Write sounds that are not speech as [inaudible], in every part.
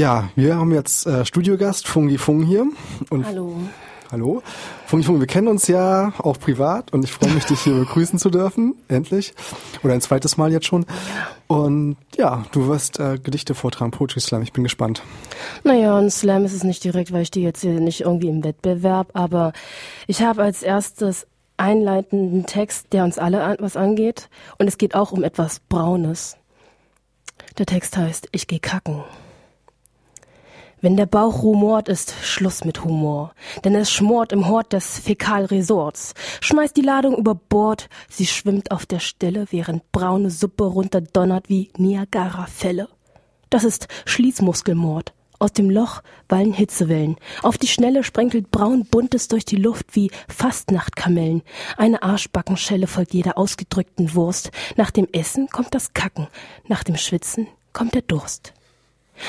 Ja, wir haben jetzt äh, Studiogast Fungi Fung hier. Und Hallo. Hallo. Fungi Fung, wir kennen uns ja auch privat und ich freue mich, dich hier [laughs] begrüßen zu dürfen, endlich. Oder ein zweites Mal jetzt schon. Und ja, du wirst äh, Gedichte vortragen, Poetry Slam, ich bin gespannt. Naja, ein Slam ist es nicht direkt, weil ich die jetzt hier nicht irgendwie im Wettbewerb, aber ich habe als erstes einleitenden Text, der uns alle an, was angeht. Und es geht auch um etwas Braunes. Der Text heißt, ich geh kacken. Wenn der Bauch rumort, ist Schluss mit Humor, denn es schmort im Hort des Fäkalresorts. Schmeißt die Ladung über Bord, sie schwimmt auf der Stelle, während braune Suppe runterdonnert wie Niagara-Fälle. Das ist Schließmuskelmord. Aus dem Loch wallen Hitzewellen. Auf die Schnelle sprenkelt braun Buntes durch die Luft wie Fastnachtkamellen. Eine Arschbackenschelle folgt jeder ausgedrückten Wurst. Nach dem Essen kommt das Kacken. Nach dem Schwitzen kommt der Durst.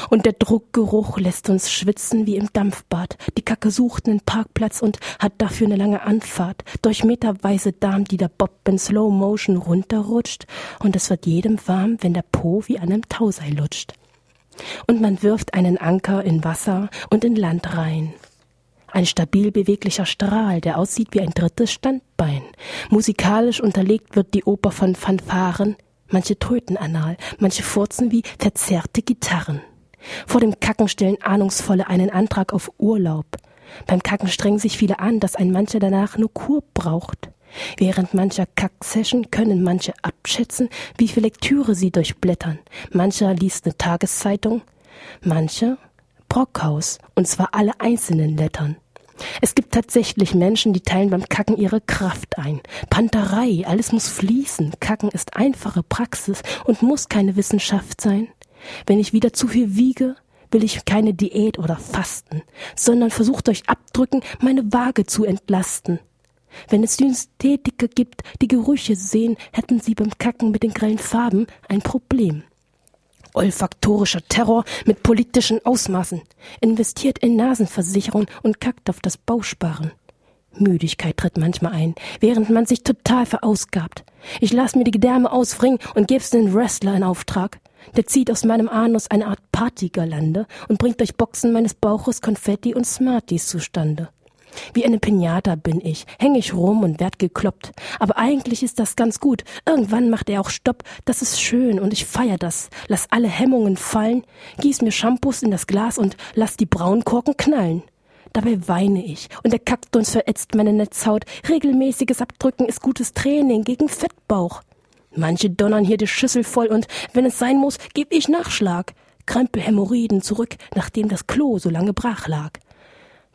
Und der Druckgeruch lässt uns schwitzen wie im Dampfbad. Die Kacke sucht einen Parkplatz und hat dafür eine lange Anfahrt. Durch meterweise Darm, die der Bob in Slow Motion runterrutscht. Und es wird jedem warm, wenn der Po wie an einem Tauseil lutscht. Und man wirft einen Anker in Wasser und in Land rein. Ein stabil beweglicher Strahl, der aussieht wie ein drittes Standbein. Musikalisch unterlegt wird die Oper von Fanfaren. Manche tröten anal, manche furzen wie verzerrte Gitarren. Vor dem Kacken stellen Ahnungsvolle einen Antrag auf Urlaub. Beim Kacken strengen sich viele an, dass ein mancher danach nur Kur braucht. Während mancher Kack-Session können manche abschätzen, wie viel Lektüre sie durchblättern. Mancher liest eine Tageszeitung, mancher Brockhaus, und zwar alle einzelnen Lettern. Es gibt tatsächlich Menschen, die teilen beim Kacken ihre Kraft ein. Panterei, alles muss fließen. Kacken ist einfache Praxis und muss keine Wissenschaft sein. Wenn ich wieder zu viel wiege, will ich keine Diät oder Fasten, sondern versucht durch Abdrücken meine Waage zu entlasten. Wenn es Synthetiker gibt, die Gerüche sehen, hätten sie beim Kacken mit den grellen Farben ein Problem. Olfaktorischer Terror mit politischen Ausmaßen, investiert in Nasenversicherung und kackt auf das Bausparen. Müdigkeit tritt manchmal ein, während man sich total verausgabt. Ich lass mir die Gedärme ausfringen und geb's den Wrestler in Auftrag. Der zieht aus meinem Anus eine Art Partygirlande und bringt durch Boxen meines Bauches Konfetti und Smarties zustande. Wie eine Pinata bin ich, häng ich rum und werd gekloppt. Aber eigentlich ist das ganz gut. Irgendwann macht er auch Stopp. Das ist schön und ich feier das. Lass alle Hemmungen fallen, gieß mir Shampoos in das Glas und lass die Braunkorken knallen. Dabei weine ich und der Kaktus verätzt meine Netzhaut. Regelmäßiges Abdrücken ist gutes Training gegen Fettbauch. Manche donnern hier die Schüssel voll und wenn es sein muss, geb ich Nachschlag. Krempe Hämorrhoiden zurück, nachdem das Klo so lange brach lag.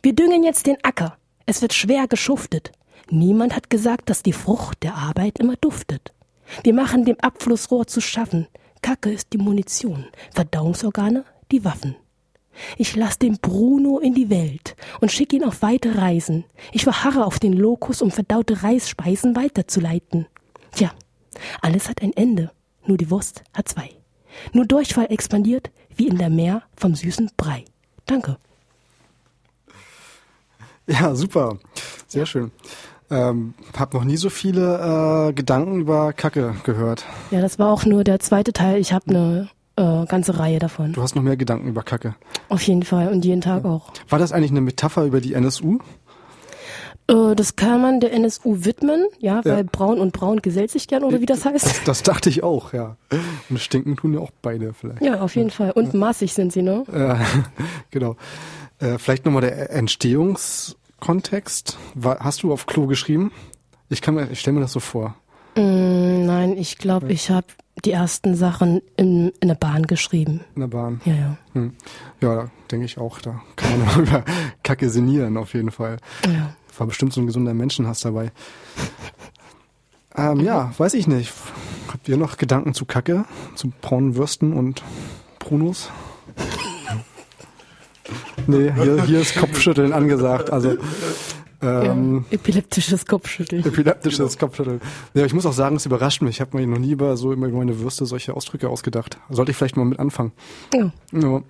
Wir düngen jetzt den Acker. Es wird schwer geschuftet. Niemand hat gesagt, dass die Frucht der Arbeit immer duftet. Wir machen dem Abflussrohr zu schaffen. Kacke ist die Munition, Verdauungsorgane die Waffen. Ich lass den Bruno in die Welt und schick ihn auf weite Reisen. Ich verharre auf den Lokus, um verdaute Reisspeisen weiterzuleiten. Tja, alles hat ein Ende, nur die Wurst hat zwei. Nur Durchfall expandiert wie in der Meer vom süßen Brei. Danke. Ja, super. Sehr schön. Ähm, hab noch nie so viele äh, Gedanken über Kacke gehört. Ja, das war auch nur der zweite Teil. Ich habe eine äh, ganze Reihe davon. Du hast noch mehr Gedanken über Kacke. Auf jeden Fall und jeden Tag ja. auch. War das eigentlich eine Metapher über die NSU? Äh, das kann man der NSU widmen, ja, weil ja. braun und braun gesellt sich gern, oder wie das heißt. Das, das, dachte ich auch, ja. Und stinken tun ja auch beide vielleicht. Ja, auf jeden Fall. Und ja. maßig sind sie, ne? Ja, [laughs] genau. Äh, vielleicht nochmal der Entstehungskontext. Hast du auf Klo geschrieben? Ich kann mir, ich stelle mir das so vor. Mm, nein, ich glaube, ich habe die ersten Sachen in, in der Bahn geschrieben. In der Bahn? Ja, ja. Hm. Ja, da denke ich auch, da kann man [laughs] über Kacke sinnieren, auf jeden Fall. Ja. War bestimmt so ein gesunder Menschenhass dabei. ähm, ja, weiß ich nicht. Habt ihr noch Gedanken zu Kacke, zu braunen Würsten und Brunos? nee, hier, hier ist Kopfschütteln angesagt. Also ähm, epileptisches Kopfschütteln. Epileptisches Kopfschütteln. Ja, ich muss auch sagen, es überrascht mich. Ich habe mir noch nie über so über meine Würste solche Ausdrücke ausgedacht. Sollte ich vielleicht mal mit anfangen. Ja. ja.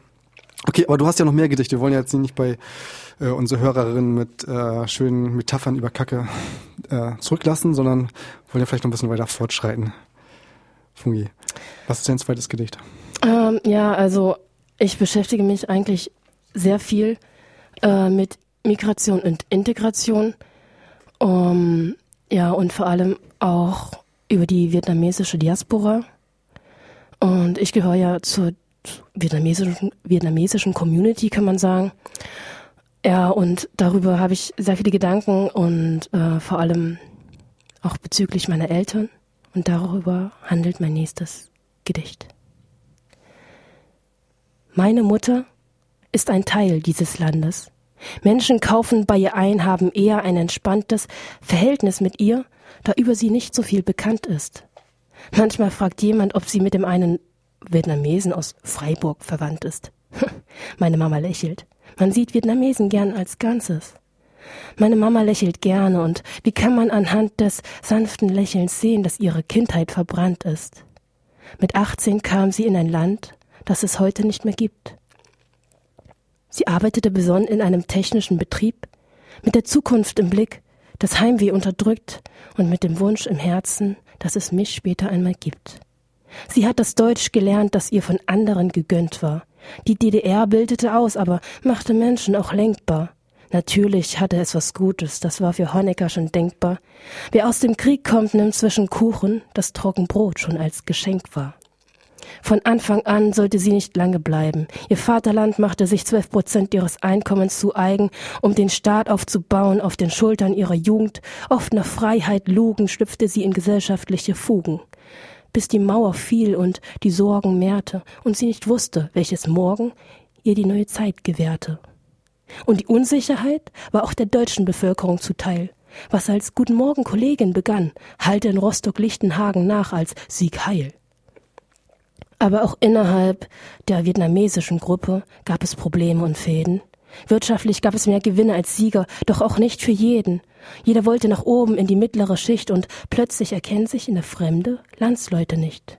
Okay, aber du hast ja noch mehr Gedichte. Wir wollen ja jetzt nicht bei äh, unsere Hörerinnen mit äh, schönen Metaphern über Kacke äh, zurücklassen, sondern wollen ja vielleicht noch ein bisschen weiter fortschreiten. Fungi, was ist dein zweites Gedicht? Ähm, ja, also Ich beschäftige mich eigentlich sehr viel äh, mit Migration und Integration. Um, ja, und vor allem auch über die vietnamesische Diaspora. Und ich gehöre ja zur vietnamesischen, vietnamesischen Community, kann man sagen. Ja, und darüber habe ich sehr viele Gedanken und äh, vor allem auch bezüglich meiner Eltern. Und darüber handelt mein nächstes Gedicht. Meine Mutter ist ein Teil dieses Landes. Menschen kaufen bei ihr ein, haben eher ein entspanntes Verhältnis mit ihr, da über sie nicht so viel bekannt ist. Manchmal fragt jemand, ob sie mit dem einen Vietnamesen aus Freiburg verwandt ist. [laughs] Meine Mama lächelt. Man sieht Vietnamesen gern als Ganzes. Meine Mama lächelt gerne und wie kann man anhand des sanften Lächelns sehen, dass ihre Kindheit verbrannt ist? Mit 18 kam sie in ein Land, das es heute nicht mehr gibt. Sie arbeitete besonnen in einem technischen Betrieb, mit der Zukunft im Blick, das Heimweh unterdrückt und mit dem Wunsch im Herzen, dass es mich später einmal gibt. Sie hat das Deutsch gelernt, das ihr von anderen gegönnt war. Die DDR bildete aus, aber machte Menschen auch lenkbar. Natürlich hatte es was Gutes, das war für Honecker schon denkbar. Wer aus dem Krieg kommt, nimmt zwischen Kuchen, das Trockenbrot schon als Geschenk war. Von Anfang an sollte sie nicht lange bleiben. Ihr Vaterland machte sich zwölf Prozent ihres Einkommens zu eigen, um den Staat aufzubauen auf den Schultern ihrer Jugend. Oft nach Freiheit lugen, schlüpfte sie in gesellschaftliche Fugen. Bis die Mauer fiel und die Sorgen mehrte und sie nicht wusste, welches Morgen ihr die neue Zeit gewährte. Und die Unsicherheit war auch der deutschen Bevölkerung zuteil. Was als Guten Morgen Kollegin begann, hallte in Rostock-Lichtenhagen nach als Sieg Heil. Aber auch innerhalb der vietnamesischen Gruppe gab es Probleme und Fäden. Wirtschaftlich gab es mehr Gewinne als Sieger, doch auch nicht für jeden. Jeder wollte nach oben in die mittlere Schicht und plötzlich erkennen sich in der Fremde Landsleute nicht.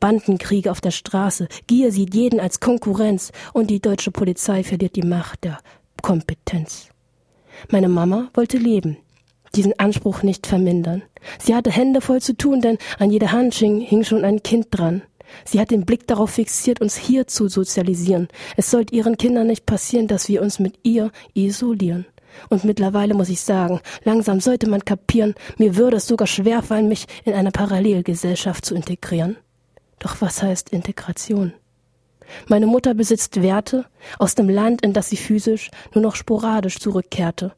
Bandenkriege auf der Straße, Gier sieht jeden als Konkurrenz und die deutsche Polizei verliert die Macht der Kompetenz. Meine Mama wollte leben, diesen Anspruch nicht vermindern. Sie hatte Hände voll zu tun, denn an jeder Hand hing schon ein Kind dran. Sie hat den Blick darauf fixiert, uns hier zu sozialisieren. Es sollte ihren Kindern nicht passieren, dass wir uns mit ihr isolieren. Und mittlerweile muss ich sagen, langsam sollte man kapieren, mir würde es sogar schwerfallen, mich in eine Parallelgesellschaft zu integrieren. Doch was heißt Integration? Meine Mutter besitzt Werte aus dem Land, in das sie physisch nur noch sporadisch zurückkehrte.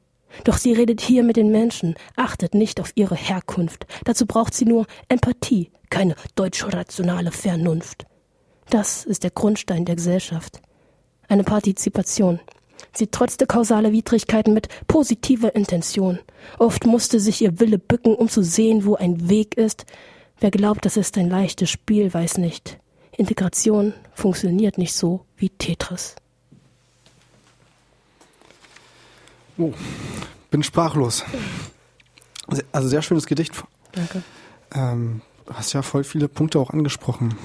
Doch sie redet hier mit den Menschen, achtet nicht auf ihre Herkunft. Dazu braucht sie nur Empathie, keine deutsch-rationale Vernunft. Das ist der Grundstein der Gesellschaft. Eine Partizipation. Sie trotzte kausale Widrigkeiten mit positiver Intention. Oft musste sich ihr Wille bücken, um zu sehen, wo ein Weg ist. Wer glaubt, das ist ein leichtes Spiel, weiß nicht. Integration funktioniert nicht so wie Tetris. Oh, bin sprachlos. Also sehr schönes Gedicht. Danke. Ähm, hast ja voll viele Punkte auch angesprochen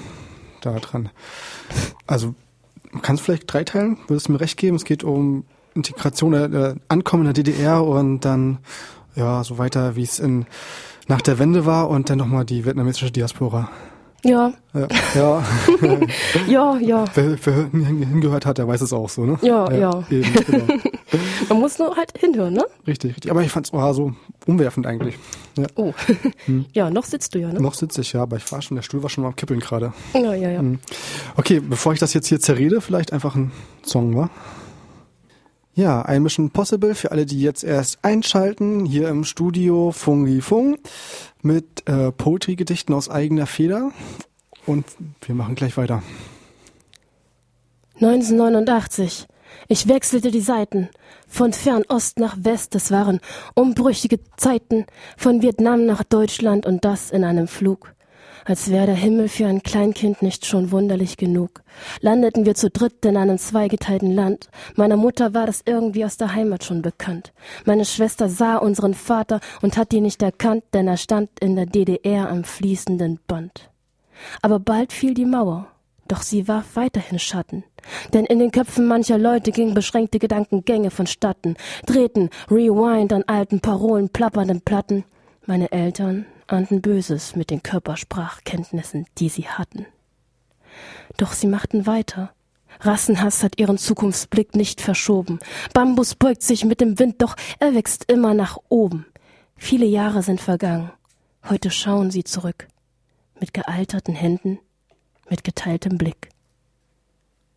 daran. Also kannst du vielleicht dreiteilen? Würdest du mir recht geben? Es geht um Integration, äh, Ankommen in der DDR und dann ja so weiter, wie es in nach der Wende war und dann nochmal die vietnamesische Diaspora. Ja. Ja, [laughs] ja. ja, ja. Wer, wer hingehört hat, der weiß es auch so, ne? Ja, ja. Eben, genau. [laughs] Man muss nur halt hinhören, ne? Richtig, richtig. Aber ich fand es so umwerfend eigentlich. Ja. Oh. [laughs] Ja, noch sitzt du ja, ne? Noch sitze ich, ja, aber ich war schon, der Stuhl war schon mal am Kippeln gerade. Ja, ja, ja. Hm. Okay, bevor ich das jetzt hier zerrede, vielleicht einfach ein Song, wa? Ja, ein Mission Possible für alle, die jetzt erst einschalten, hier im Studio Fungi Fung mit äh, Poetry-Gedichten aus eigener Feder. Und wir machen gleich weiter. 1989. Ich wechselte die Seiten. Von Fernost nach West. Es waren umbrüchige Zeiten. Von Vietnam nach Deutschland und das in einem Flug als wäre der Himmel für ein Kleinkind nicht schon wunderlich genug. Landeten wir zu dritt in einem zweigeteilten Land. Meiner Mutter war das irgendwie aus der Heimat schon bekannt. Meine Schwester sah unseren Vater und hat ihn nicht erkannt, denn er stand in der DDR am fließenden Band. Aber bald fiel die Mauer, doch sie warf weiterhin Schatten. Denn in den Köpfen mancher Leute gingen beschränkte Gedankengänge vonstatten, drehten Rewind an alten Parolen, plappernden Platten. Meine Eltern ahnten Böses mit den Körpersprachkenntnissen, die sie hatten. Doch sie machten weiter, Rassenhass hat ihren Zukunftsblick nicht verschoben. Bambus beugt sich mit dem Wind, doch er wächst immer nach oben. Viele Jahre sind vergangen. Heute schauen sie zurück. Mit gealterten Händen, mit geteiltem Blick.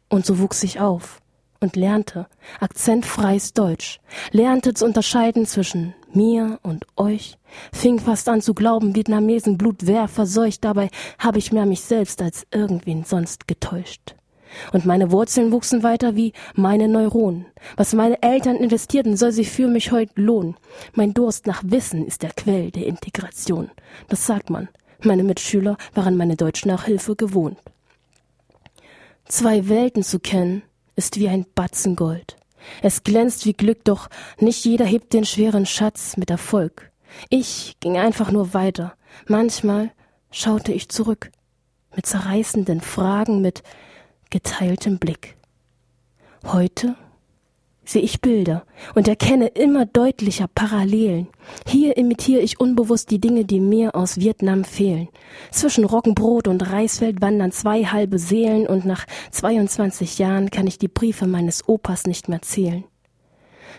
Und so wuchs ich auf und lernte akzentfreies Deutsch, lernte zu unterscheiden zwischen mir und euch, fing fast an zu glauben, Vietnamesen Blut wär verseucht, dabei habe ich mehr mich selbst als irgendwen sonst getäuscht. Und meine Wurzeln wuchsen weiter wie meine Neuronen. Was meine Eltern investierten, soll sich für mich heute lohnen. Mein Durst nach Wissen ist der Quell der Integration. Das sagt man. Meine Mitschüler waren meine Deutschnachhilfe gewohnt. Zwei Welten zu kennen, ist wie ein Batzen Gold. Es glänzt wie Glück, doch nicht jeder hebt den schweren Schatz mit Erfolg. Ich ging einfach nur weiter. Manchmal schaute ich zurück, mit zerreißenden Fragen, mit geteiltem Blick. Heute sehe ich Bilder und erkenne immer deutlicher Parallelen. Hier imitiere ich unbewusst die Dinge, die mir aus Vietnam fehlen. Zwischen Roggenbrot und Reisfeld wandern zwei halbe Seelen und nach 22 Jahren kann ich die Briefe meines Opas nicht mehr zählen.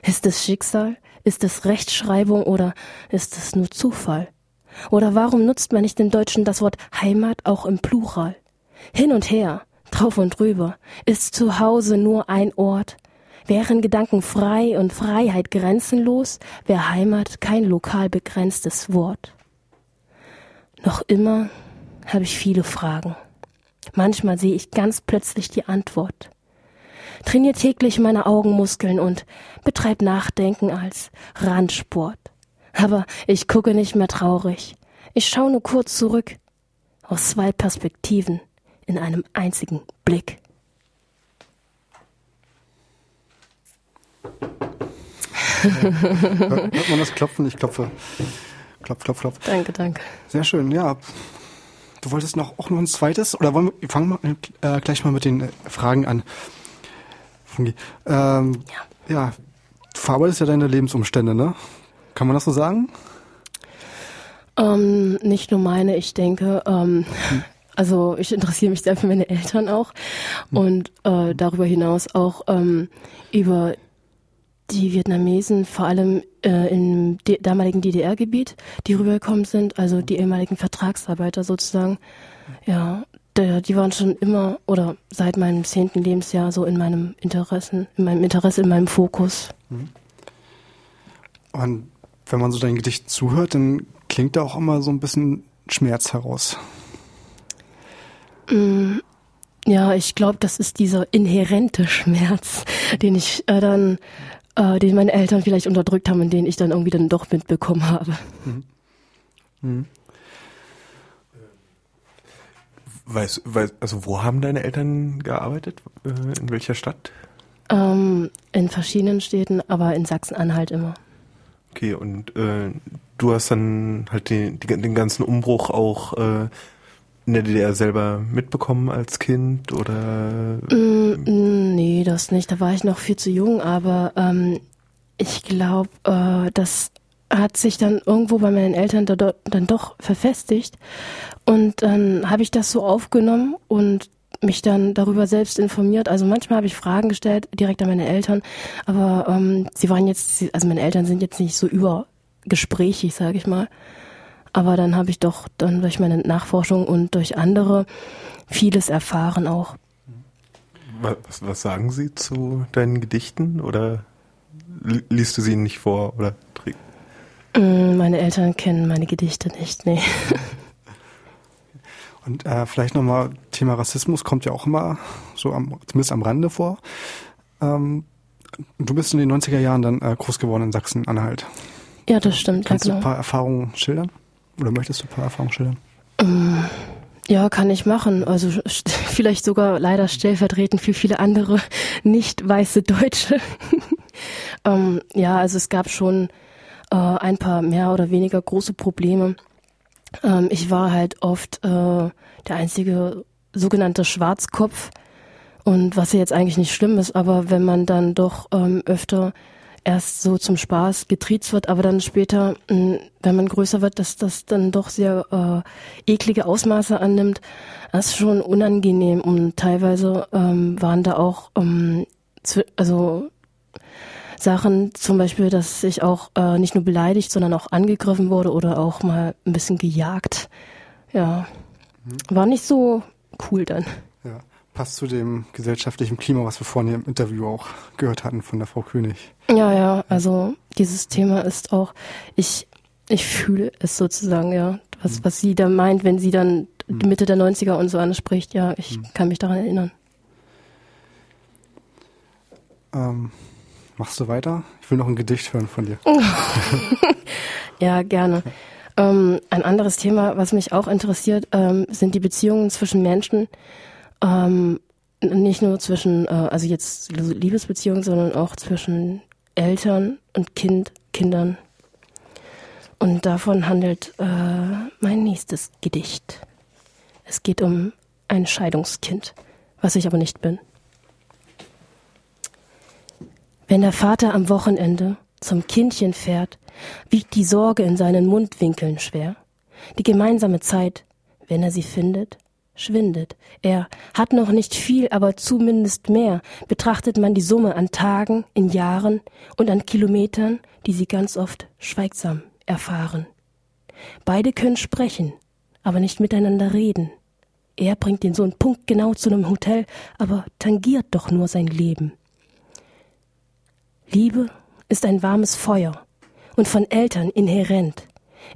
Ist es Schicksal? Ist es Rechtschreibung oder ist es nur Zufall? Oder warum nutzt man nicht im Deutschen das Wort Heimat auch im Plural? Hin und her, drauf und drüber, ist zu Hause nur ein Ort, Wären Gedanken frei und Freiheit grenzenlos, wäre Heimat kein lokal begrenztes Wort. Noch immer habe ich viele Fragen. Manchmal sehe ich ganz plötzlich die Antwort. Trainiere täglich meine Augenmuskeln und betreib Nachdenken als Randsport. Aber ich gucke nicht mehr traurig. Ich schaue nur kurz zurück. Aus zwei Perspektiven in einem einzigen Blick. Hört man das Klopfen? Ich klopfe. Klopf, klopf, klopf. Danke, danke. Sehr schön, ja. Du wolltest noch auch noch ein zweites? Oder wollen wir fangen wir äh, gleich mal mit den äh, Fragen an. Fungi. Ähm, ja. ja, du verarbeitest ja deine Lebensumstände, ne? Kann man das so sagen? Ähm, nicht nur meine, ich denke. Ähm, hm. Also ich interessiere mich sehr für meine Eltern auch hm. und äh, darüber hinaus auch ähm, über die Vietnamesen vor allem äh, im damaligen DDR-Gebiet, die rübergekommen sind, also die ehemaligen Vertragsarbeiter sozusagen, ja, der, die waren schon immer oder seit meinem zehnten Lebensjahr so in meinem Interessen, in meinem Interesse, in meinem Fokus. Mhm. Und wenn man so dein Gedicht zuhört, dann klingt da auch immer so ein bisschen Schmerz heraus. Mm, ja, ich glaube, das ist dieser inhärente Schmerz, [laughs] den ich äh, dann äh, den meine Eltern vielleicht unterdrückt haben und den ich dann irgendwie dann doch mitbekommen habe. Mhm. Mhm. Weißt, weißt, also wo haben deine Eltern gearbeitet? Äh, in welcher Stadt? Ähm, in verschiedenen Städten, aber in Sachsen-Anhalt immer. Okay, und äh, du hast dann halt den, den ganzen Umbruch auch äh, in der DDR selber mitbekommen als Kind oder? Mm, nee, das nicht. Da war ich noch viel zu jung, aber ähm, ich glaube, äh, das hat sich dann irgendwo bei meinen Eltern da, dann doch verfestigt. Und dann habe ich das so aufgenommen und mich dann darüber selbst informiert. Also manchmal habe ich Fragen gestellt, direkt an meine Eltern, aber ähm, sie waren jetzt, also meine Eltern sind jetzt nicht so übergesprächig, sage ich mal. Aber dann habe ich doch dann durch meine Nachforschung und durch andere vieles erfahren auch. Was, was sagen Sie zu deinen Gedichten oder liest du sie nicht vor oder mm, Meine Eltern kennen meine Gedichte nicht, nee. [laughs] Und äh, vielleicht nochmal, Thema Rassismus kommt ja auch immer so am, zumindest am Rande vor. Ähm, du bist in den 90er Jahren dann äh, groß geworden in Sachsen-Anhalt. Ja, das stimmt. Kannst ja, du ein paar Erfahrungen schildern? Oder möchtest du ein paar Erfahrungen schildern? Ähm, ja, kann ich machen. Also [laughs] vielleicht sogar leider stellvertretend für viele andere [laughs] nicht weiße Deutsche. [laughs] ähm, ja, also es gab schon äh, ein paar mehr oder weniger große Probleme. Ähm, ich war halt oft äh, der einzige sogenannte Schwarzkopf. Und was ja jetzt eigentlich nicht schlimm ist, aber wenn man dann doch ähm, öfter erst so zum Spaß getriezt wird, aber dann später, mh, wenn man größer wird, dass das dann doch sehr äh, eklige Ausmaße annimmt. Das ist schon unangenehm und teilweise ähm, waren da auch ähm, also Sachen, zum Beispiel, dass ich auch äh, nicht nur beleidigt, sondern auch angegriffen wurde oder auch mal ein bisschen gejagt. Ja, mhm. war nicht so cool dann. Ja, passt zu dem gesellschaftlichen Klima, was wir vorhin im Interview auch gehört hatten von der Frau König. Ja, ja, also dieses Thema ist auch, ich, ich fühle es sozusagen, ja, was, mhm. was sie da meint, wenn sie dann mhm. Mitte der 90er und so anspricht, ja, ich mhm. kann mich daran erinnern. Ähm, Machst du weiter? Ich will noch ein Gedicht hören von dir. [laughs] ja, gerne. Ähm, ein anderes Thema, was mich auch interessiert, ähm, sind die Beziehungen zwischen Menschen. Ähm, nicht nur zwischen, äh, also jetzt Liebesbeziehungen, sondern auch zwischen Eltern und Kind, Kindern. Und davon handelt äh, mein nächstes Gedicht. Es geht um ein Scheidungskind, was ich aber nicht bin. Wenn der Vater am Wochenende zum Kindchen fährt, wiegt die Sorge in seinen Mundwinkeln schwer. Die gemeinsame Zeit, wenn er sie findet, schwindet. Er hat noch nicht viel, aber zumindest mehr. Betrachtet man die Summe an Tagen, in Jahren und an Kilometern, die sie ganz oft schweigsam erfahren. Beide können sprechen, aber nicht miteinander reden. Er bringt den Sohn punktgenau zu einem Hotel, aber tangiert doch nur sein Leben. Liebe ist ein warmes Feuer und von Eltern inhärent.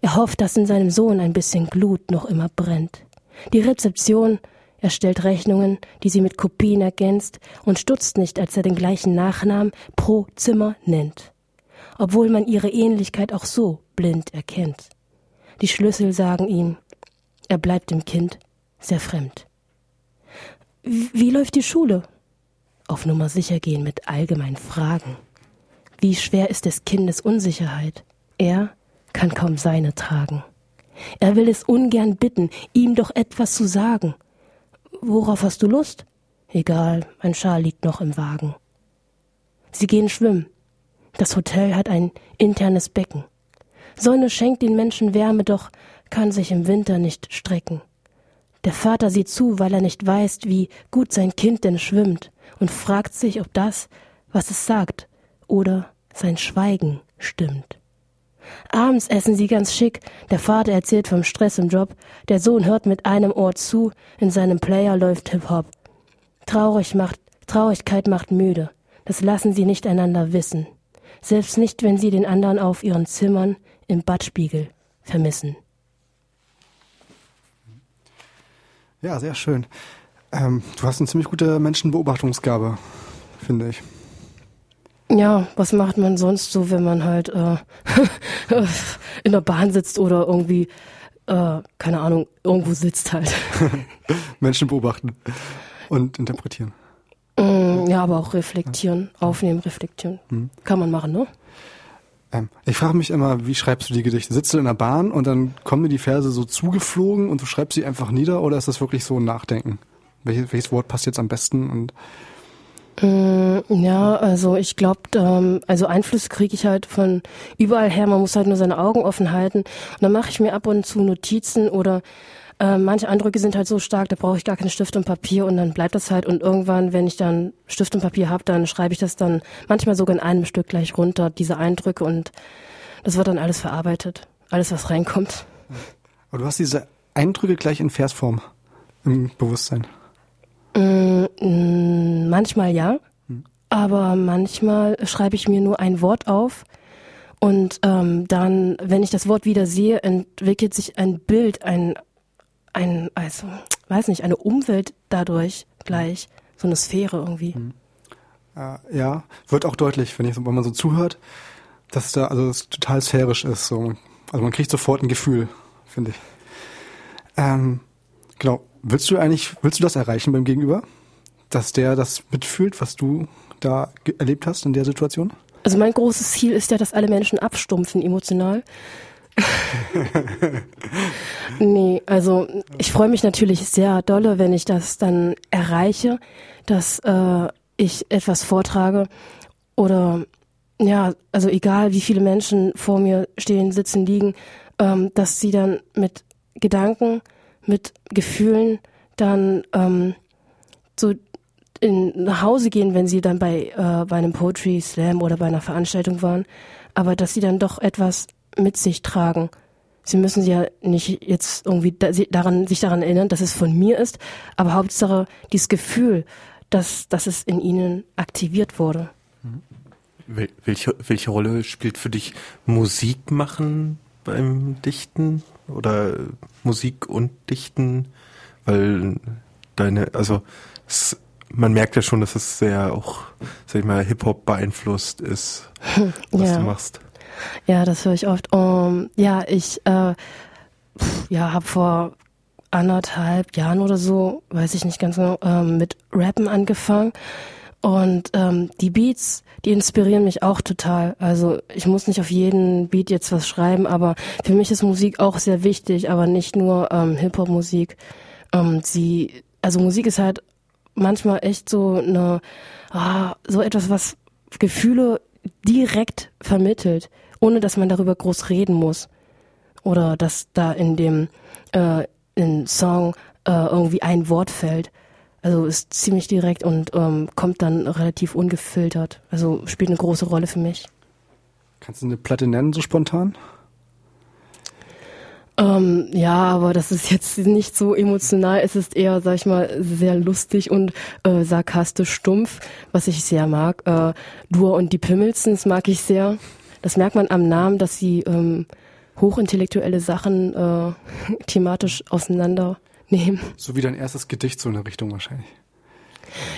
Er hofft, dass in seinem Sohn ein bisschen Glut noch immer brennt. Die Rezeption er stellt Rechnungen, die sie mit Kopien ergänzt und stutzt nicht, als er den gleichen Nachnamen pro Zimmer nennt. Obwohl man ihre Ähnlichkeit auch so blind erkennt. Die Schlüssel sagen ihm, er bleibt dem Kind sehr fremd. Wie läuft die Schule? Auf Nummer sicher gehen mit allgemeinen Fragen. Wie schwer ist des Kindes Unsicherheit? Er kann kaum seine tragen. Er will es ungern bitten, ihm doch etwas zu sagen. Worauf hast du Lust? Egal, mein Schal liegt noch im Wagen. Sie gehen schwimmen. Das Hotel hat ein internes Becken. Sonne schenkt den Menschen Wärme, doch kann sich im Winter nicht strecken. Der Vater sieht zu, weil er nicht weiß, wie gut sein Kind denn schwimmt, und fragt sich, ob das, was es sagt, oder sein Schweigen stimmt. Abends essen sie ganz schick. Der Vater erzählt vom Stress im Job. Der Sohn hört mit einem Ohr zu. In seinem Player läuft Hip-Hop. Traurig macht, Traurigkeit macht müde. Das lassen sie nicht einander wissen. Selbst nicht, wenn sie den anderen auf ihren Zimmern im Badspiegel vermissen. Ja, sehr schön. Ähm, du hast eine ziemlich gute Menschenbeobachtungsgabe, finde ich. Ja, was macht man sonst so, wenn man halt äh, [laughs] in der Bahn sitzt oder irgendwie, äh, keine Ahnung, irgendwo sitzt halt. [laughs] Menschen beobachten und interpretieren. Mm, ja, aber auch reflektieren, aufnehmen, reflektieren. Mhm. Kann man machen, ne? Ähm, ich frage mich immer, wie schreibst du die Gedichte? Sitzt du in der Bahn und dann kommen dir die Verse so zugeflogen und du schreibst sie einfach nieder oder ist das wirklich so ein Nachdenken? Welches, welches Wort passt jetzt am besten und ja, also ich glaube, ähm, also Einfluss kriege ich halt von überall her. Man muss halt nur seine Augen offen halten. Und dann mache ich mir ab und zu Notizen oder äh, manche Eindrücke sind halt so stark, da brauche ich gar keinen Stift und Papier und dann bleibt das halt. Und irgendwann, wenn ich dann Stift und Papier habe, dann schreibe ich das dann manchmal sogar in einem Stück gleich runter, diese Eindrücke und das wird dann alles verarbeitet, alles was reinkommt. Aber du hast diese Eindrücke gleich in Versform im Bewusstsein. Mm, mm, manchmal ja, hm. aber manchmal schreibe ich mir nur ein Wort auf und ähm, dann, wenn ich das Wort wieder sehe, entwickelt sich ein Bild, ein, ein, also, weiß nicht, eine Umwelt dadurch gleich, so eine Sphäre irgendwie. Hm. Äh, ja, wird auch deutlich, wenn, ich, wenn man so zuhört, dass da also es total sphärisch ist. So. Also man kriegt sofort ein Gefühl, finde ich. Ähm, genau. Willst du eigentlich, willst du das erreichen beim Gegenüber? Dass der das mitfühlt, was du da erlebt hast in der Situation? Also mein großes Ziel ist ja, dass alle Menschen abstumpfen emotional. [laughs] nee, also ich freue mich natürlich sehr dolle, wenn ich das dann erreiche, dass äh, ich etwas vortrage oder ja, also egal wie viele Menschen vor mir stehen, sitzen, liegen, ähm, dass sie dann mit Gedanken, mit Gefühlen dann ähm, so in, nach Hause gehen, wenn sie dann bei, äh, bei einem Poetry Slam oder bei einer Veranstaltung waren, aber dass sie dann doch etwas mit sich tragen. Sie müssen ja nicht jetzt irgendwie da, daran, sich daran erinnern, dass es von mir ist, aber Hauptsache dieses Gefühl, dass, dass es in ihnen aktiviert wurde. Welche, welche Rolle spielt für dich Musik machen beim Dichten oder Musik und Dichten? Weil deine, also es, man merkt ja schon, dass es sehr auch, sag ich mal, Hip-Hop beeinflusst ist, was ja. du machst. Ja, das höre ich oft. Um, ja, ich äh, ja, habe vor anderthalb Jahren oder so, weiß ich nicht ganz genau, ähm, mit Rappen angefangen. Und ähm, die Beats, die inspirieren mich auch total. Also ich muss nicht auf jeden Beat jetzt was schreiben, aber für mich ist Musik auch sehr wichtig, aber nicht nur ähm, Hip-Hop-Musik. Ähm, sie, also Musik ist halt manchmal echt so eine, ah, so etwas, was Gefühle direkt vermittelt, ohne dass man darüber groß reden muss. Oder dass da in dem äh, in Song äh, irgendwie ein Wort fällt. Also ist ziemlich direkt und ähm, kommt dann relativ ungefiltert. Also spielt eine große Rolle für mich. Kannst du eine Platte nennen, so spontan? Ähm, ja, aber das ist jetzt nicht so emotional. Es ist eher, sag ich mal, sehr lustig und äh, sarkastisch stumpf, was ich sehr mag. Äh, Dua und die Pimmelsens mag ich sehr. Das merkt man am Namen, dass sie ähm, hochintellektuelle Sachen äh, [laughs] thematisch auseinandernehmen. So wie dein erstes Gedicht, so in der Richtung wahrscheinlich.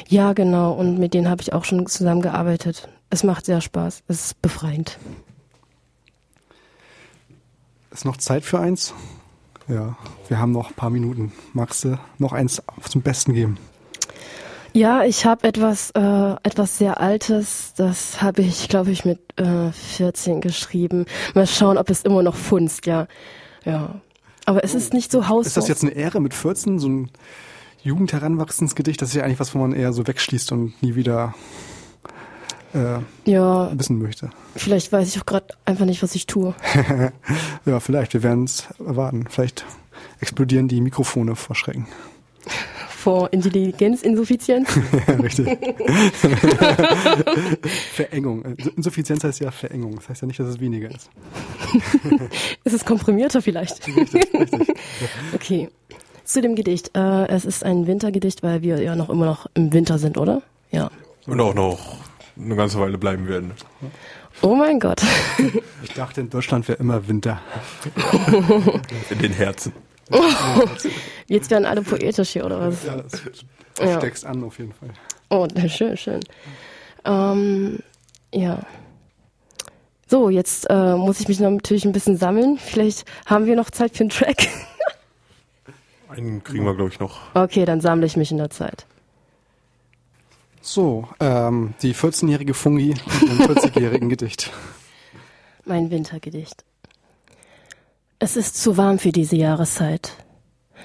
Ja, genau. Und mit denen habe ich auch schon zusammengearbeitet. Es macht sehr Spaß. Es ist befreiend. Ist noch Zeit für eins? Ja, wir haben noch ein paar Minuten. Magst du noch eins zum Besten geben? Ja, ich habe etwas, äh, etwas sehr Altes. Das habe ich, glaube ich, mit äh, 14 geschrieben. Mal schauen, ob es immer noch funzt, ja. Ja. Aber es ist nicht so haus. Ist das jetzt eine Ehre mit 14, so ein Jugendheranwachsensgedicht? Das ist ja eigentlich was, wo man eher so wegschließt und nie wieder äh, ja, wissen möchte. Vielleicht weiß ich auch gerade einfach nicht, was ich tue. [laughs] ja, vielleicht. Wir werden es erwarten. Vielleicht explodieren die Mikrofone vor Schrecken. Vor Intelligenzinsuffizienz? [laughs] ja, richtig. [laughs] Verengung. Insuffizienz heißt ja Verengung. Das heißt ja nicht, dass es weniger ist. ist es komprimierter vielleicht? Richtig, richtig. Okay. Zu dem Gedicht. Äh, es ist ein Wintergedicht, weil wir ja noch immer noch im Winter sind, oder? Ja. Und auch noch eine ganze Weile bleiben werden. Oh mein Gott. Ich dachte, in Deutschland wäre immer Winter. In den Herzen. Jetzt werden alle poetisch hier, oder was? Ja, das Ja. steckst an auf jeden Fall. Oh, schön, schön. Ähm, ja. So, jetzt äh, muss ich mich noch natürlich ein bisschen sammeln. Vielleicht haben wir noch Zeit für einen Track. [laughs] Einen kriegen wir, glaube ich, noch. Okay, dann sammle ich mich in der Zeit. So, ähm, die 14-jährige Fungi mit einem 40-jährigen Gedicht. Mein Wintergedicht. Es ist zu warm für diese Jahreszeit.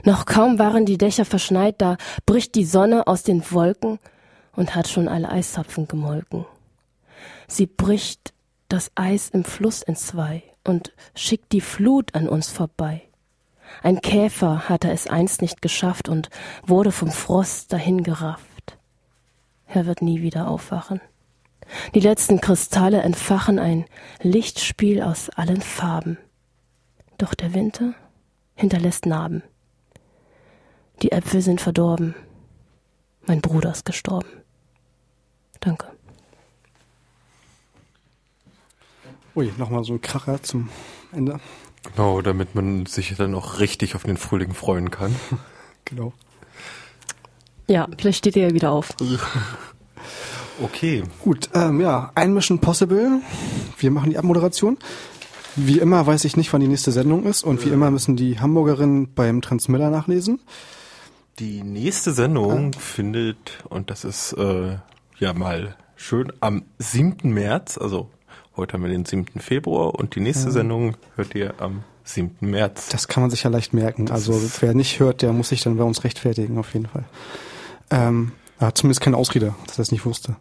Noch kaum waren die Dächer verschneit, da bricht die Sonne aus den Wolken und hat schon alle Eiszapfen gemolken. Sie bricht das Eis im Fluss entzwei und schickt die Flut an uns vorbei. Ein Käfer hatte es einst nicht geschafft und wurde vom Frost dahingerafft. Er wird nie wieder aufwachen. Die letzten Kristalle entfachen ein Lichtspiel aus allen Farben. Doch der Winter hinterlässt Narben. Die Äpfel sind verdorben. Mein Bruder ist gestorben. Danke. Ui, nochmal so ein Kracher zum Ende. Genau, damit man sich dann auch richtig auf den Frühling freuen kann. [laughs] Genau. Ja, vielleicht steht ihr ja wieder auf. [laughs] Okay. Gut, ähm, ja, ein Mission Possible. Wir machen die Abmoderation. Wie immer weiß ich nicht, wann die nächste Sendung ist und wie immer müssen die Hamburgerinnen beim Transmiller nachlesen. Die nächste Sendung findet, und das ist äh, ja mal schön, am 7. März, also heute haben wir den 7. Februar und die nächste Sendung hört ihr am 7. März. Das kann man sich ja leicht merken. also wer nicht hört, der muss sich dann bei uns rechtfertigen, auf jeden Fall. Ähm, Er hat zumindest keine Ausrede, dass er es nicht wusste.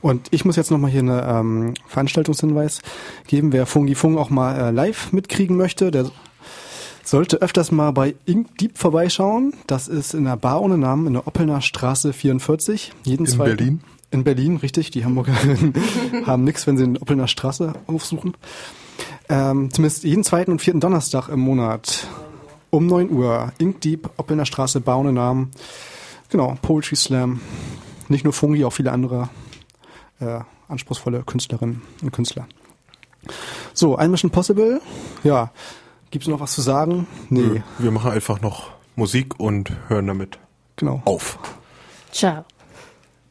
Und ich muss jetzt nochmal hier einen ähm, Veranstaltungshinweis geben. Wer Fungi Fung auch mal äh, live mitkriegen möchte, der sollte öfters mal bei Ink Deep vorbeischauen. Das ist in der Bar ohne Namen in der Oppelner Straße 44. Jeden In zweiten- Berlin? In Berlin, richtig. Die Hamburger [laughs] haben nix, wenn sie in Oppelner Straße aufsuchen. Ähm, zumindest jeden zweiten und vierten Donnerstag im Monat um 9 Uhr. Ink Deep, Oppelner Straße, Bar ohne Namen. Genau, Poetry Slam. Nicht nur Fungi, auch viele andere äh, anspruchsvolle Künstlerinnen und Künstler. So, ein Mission Possible. Ja, gibt's noch was zu sagen? Nee, Wir machen einfach noch Musik und hören damit genau. auf. Ciao.